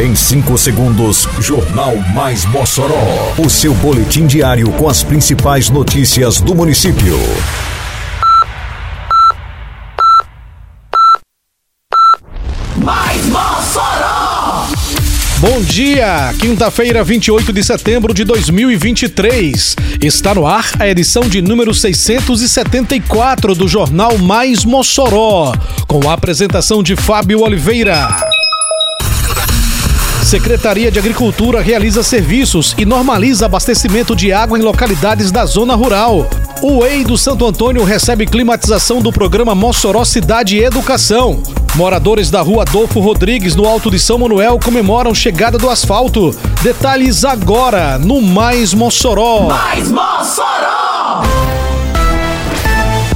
Em 5 segundos, Jornal Mais Mossoró. O seu boletim diário com as principais notícias do município. Mais Mossoró! Bom dia, quinta-feira, 28 de setembro de 2023. Está no ar a edição de número 674 do Jornal Mais Mossoró, com a apresentação de Fábio Oliveira. Secretaria de Agricultura realiza serviços e normaliza abastecimento de água em localidades da zona rural. O EI do Santo Antônio recebe climatização do programa Mossoró Cidade e Educação. Moradores da rua Adolfo Rodrigues, no Alto de São Manuel, comemoram chegada do asfalto. Detalhes agora no Mais Mossoró. Mais Mossoró!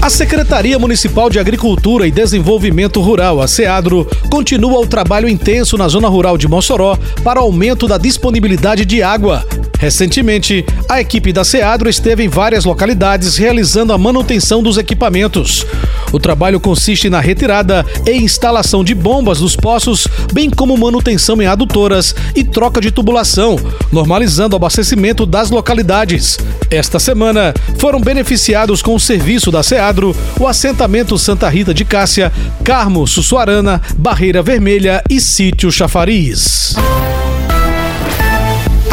A Secretaria Municipal de Agricultura e Desenvolvimento Rural, a SEADRO, continua o trabalho intenso na zona rural de Mossoró para aumento da disponibilidade de água. Recentemente, a equipe da SEADRO esteve em várias localidades realizando a manutenção dos equipamentos. O trabalho consiste na retirada e instalação de bombas nos poços, bem como manutenção em adutoras e troca de tubulação, normalizando o abastecimento das localidades. Esta semana, foram beneficiados com o serviço da SEADRO o assentamento Santa Rita de Cássia, Carmo, Sussuarana, Barreira Vermelha e Sítio Chafariz.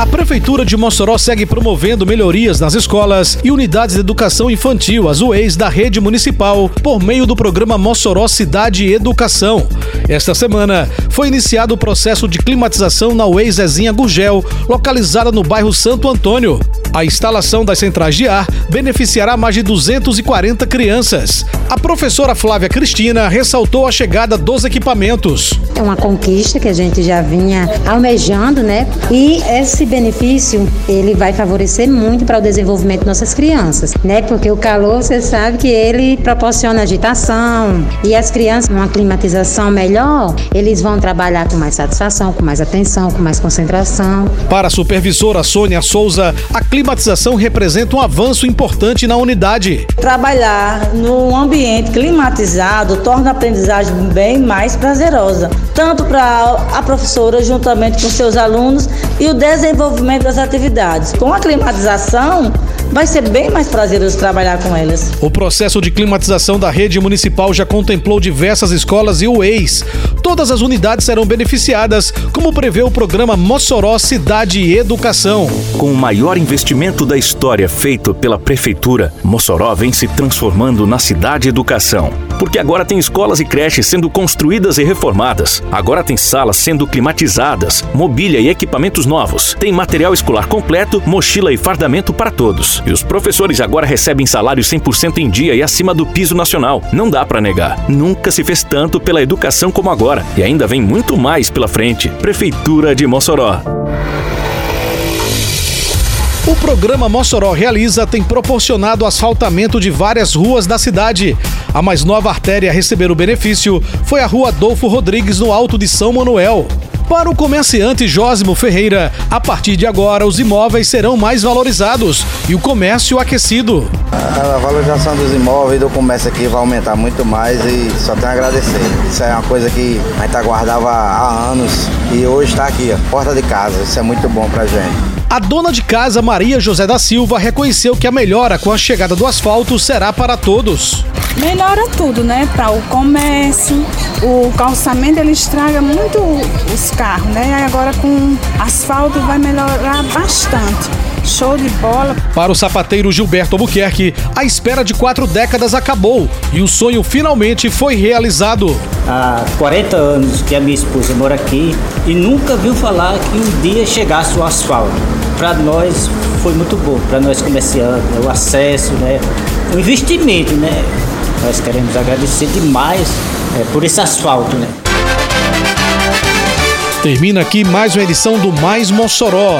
A Prefeitura de Mossoró segue promovendo melhorias nas escolas e unidades de educação infantil, as UEIs da rede municipal, por meio do programa Mossoró Cidade e Educação. Esta semana foi iniciado o processo de climatização na UEI Zezinha Gurgel, localizada no bairro Santo Antônio. A instalação das centrais de ar beneficiará mais de 240 crianças. A professora Flávia Cristina ressaltou a chegada dos equipamentos. É uma conquista que a gente já vinha almejando, né? E esse benefício, ele vai favorecer muito para o desenvolvimento de nossas crianças, né? Porque o calor, você sabe que ele proporciona agitação e as crianças, numa climatização melhor, eles vão trabalhar com mais satisfação, com mais atenção, com mais concentração. Para a supervisora Sônia Souza, a climatização representa um avanço importante na unidade. Trabalhar num ambiente climatizado torna a aprendizagem bem mais prazerosa, tanto para a professora juntamente com seus alunos e o desenvolvimento das atividades. Com a climatização, vai ser bem mais prazeroso trabalhar com elas. O processo de climatização da rede municipal já contemplou diversas escolas e UEIs. Todas as unidades serão beneficiadas, como prevê o programa Mossoró Cidade e Educação. Com o maior investimento da história feito pela Prefeitura, Mossoró vem se transformando na Cidade Educação. Porque agora tem escolas e creches sendo construídas e reformadas. Agora tem salas sendo climatizadas, mobília e equipamentos novos. Tem material escolar completo, mochila e fardamento para todos. E os professores agora recebem salário 100% em dia e acima do piso nacional. Não dá para negar. Nunca se fez tanto pela educação como agora. E ainda vem muito mais pela frente. Prefeitura de Mossoró. O programa Mossoró Realiza tem proporcionado asfaltamento de várias ruas da cidade. A mais nova artéria a receber o benefício foi a rua Adolfo Rodrigues, no Alto de São Manuel. Para o comerciante Jósimo Ferreira, a partir de agora os imóveis serão mais valorizados e o comércio aquecido. A valorização dos imóveis e do comércio aqui vai aumentar muito mais e só tenho a agradecer. Isso é uma coisa que a gente aguardava há anos e hoje está aqui, ó, porta de casa. Isso é muito bom pra gente. A dona de casa, Maria José da Silva, reconheceu que a melhora com a chegada do asfalto será para todos. Melhora tudo, né? Para o comércio, o calçamento ele estraga muito os carros, né? E agora com asfalto vai melhorar bastante. Show de bola. Para o sapateiro Gilberto Albuquerque, a espera de quatro décadas acabou e o sonho finalmente foi realizado. Há 40 anos que a minha esposa mora aqui e nunca viu falar que um dia chegasse o asfalto. Para nós foi muito bom, para nós comerciantes, o acesso, né? o investimento, né? Nós queremos agradecer demais é, por esse asfalto, né? Termina aqui mais uma edição do Mais Mossoró,